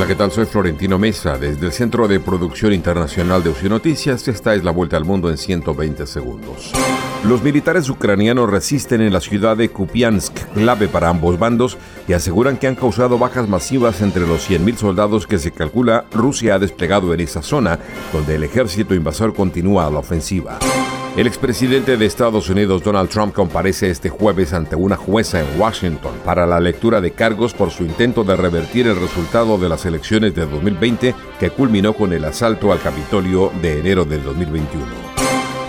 Hola, ¿qué tal? Soy Florentino Mesa. Desde el Centro de Producción Internacional de UCI Noticias, esta es la vuelta al mundo en 120 segundos. Los militares ucranianos resisten en la ciudad de Kupiansk, clave para ambos bandos, y aseguran que han causado bajas masivas entre los 100.000 soldados que se calcula Rusia ha desplegado en esa zona, donde el ejército invasor continúa la ofensiva. El expresidente de Estados Unidos Donald Trump comparece este jueves ante una jueza en Washington para la lectura de cargos por su intento de revertir el resultado de las elecciones de 2020 que culminó con el asalto al Capitolio de enero del 2021.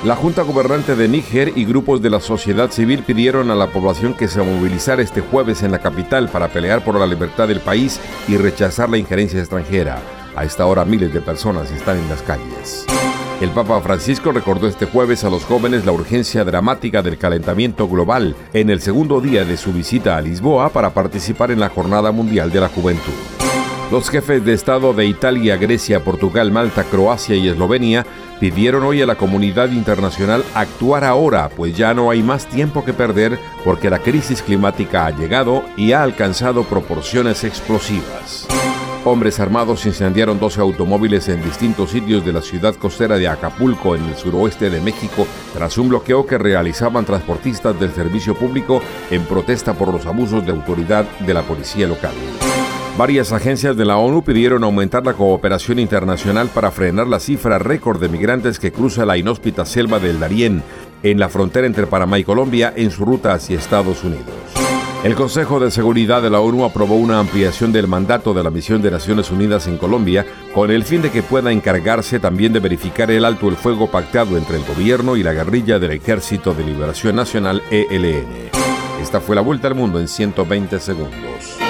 La Junta Gobernante de Níger y grupos de la sociedad civil pidieron a la población que se movilizara este jueves en la capital para pelear por la libertad del país y rechazar la injerencia extranjera. A esta hora miles de personas están en las calles. El Papa Francisco recordó este jueves a los jóvenes la urgencia dramática del calentamiento global en el segundo día de su visita a Lisboa para participar en la Jornada Mundial de la Juventud. Los jefes de Estado de Italia, Grecia, Portugal, Malta, Croacia y Eslovenia pidieron hoy a la comunidad internacional actuar ahora, pues ya no hay más tiempo que perder porque la crisis climática ha llegado y ha alcanzado proporciones explosivas. Hombres armados incendiaron 12 automóviles en distintos sitios de la ciudad costera de Acapulco, en el suroeste de México, tras un bloqueo que realizaban transportistas del servicio público en protesta por los abusos de autoridad de la policía local. Varias agencias de la ONU pidieron aumentar la cooperación internacional para frenar la cifra récord de migrantes que cruza la inhóspita selva del Darién en la frontera entre Panamá y Colombia en su ruta hacia Estados Unidos. El Consejo de Seguridad de la ONU aprobó una ampliación del mandato de la misión de Naciones Unidas en Colombia con el fin de que pueda encargarse también de verificar el alto el fuego pactado entre el gobierno y la guerrilla del Ejército de Liberación Nacional ELN. Esta fue la vuelta al mundo en 120 segundos.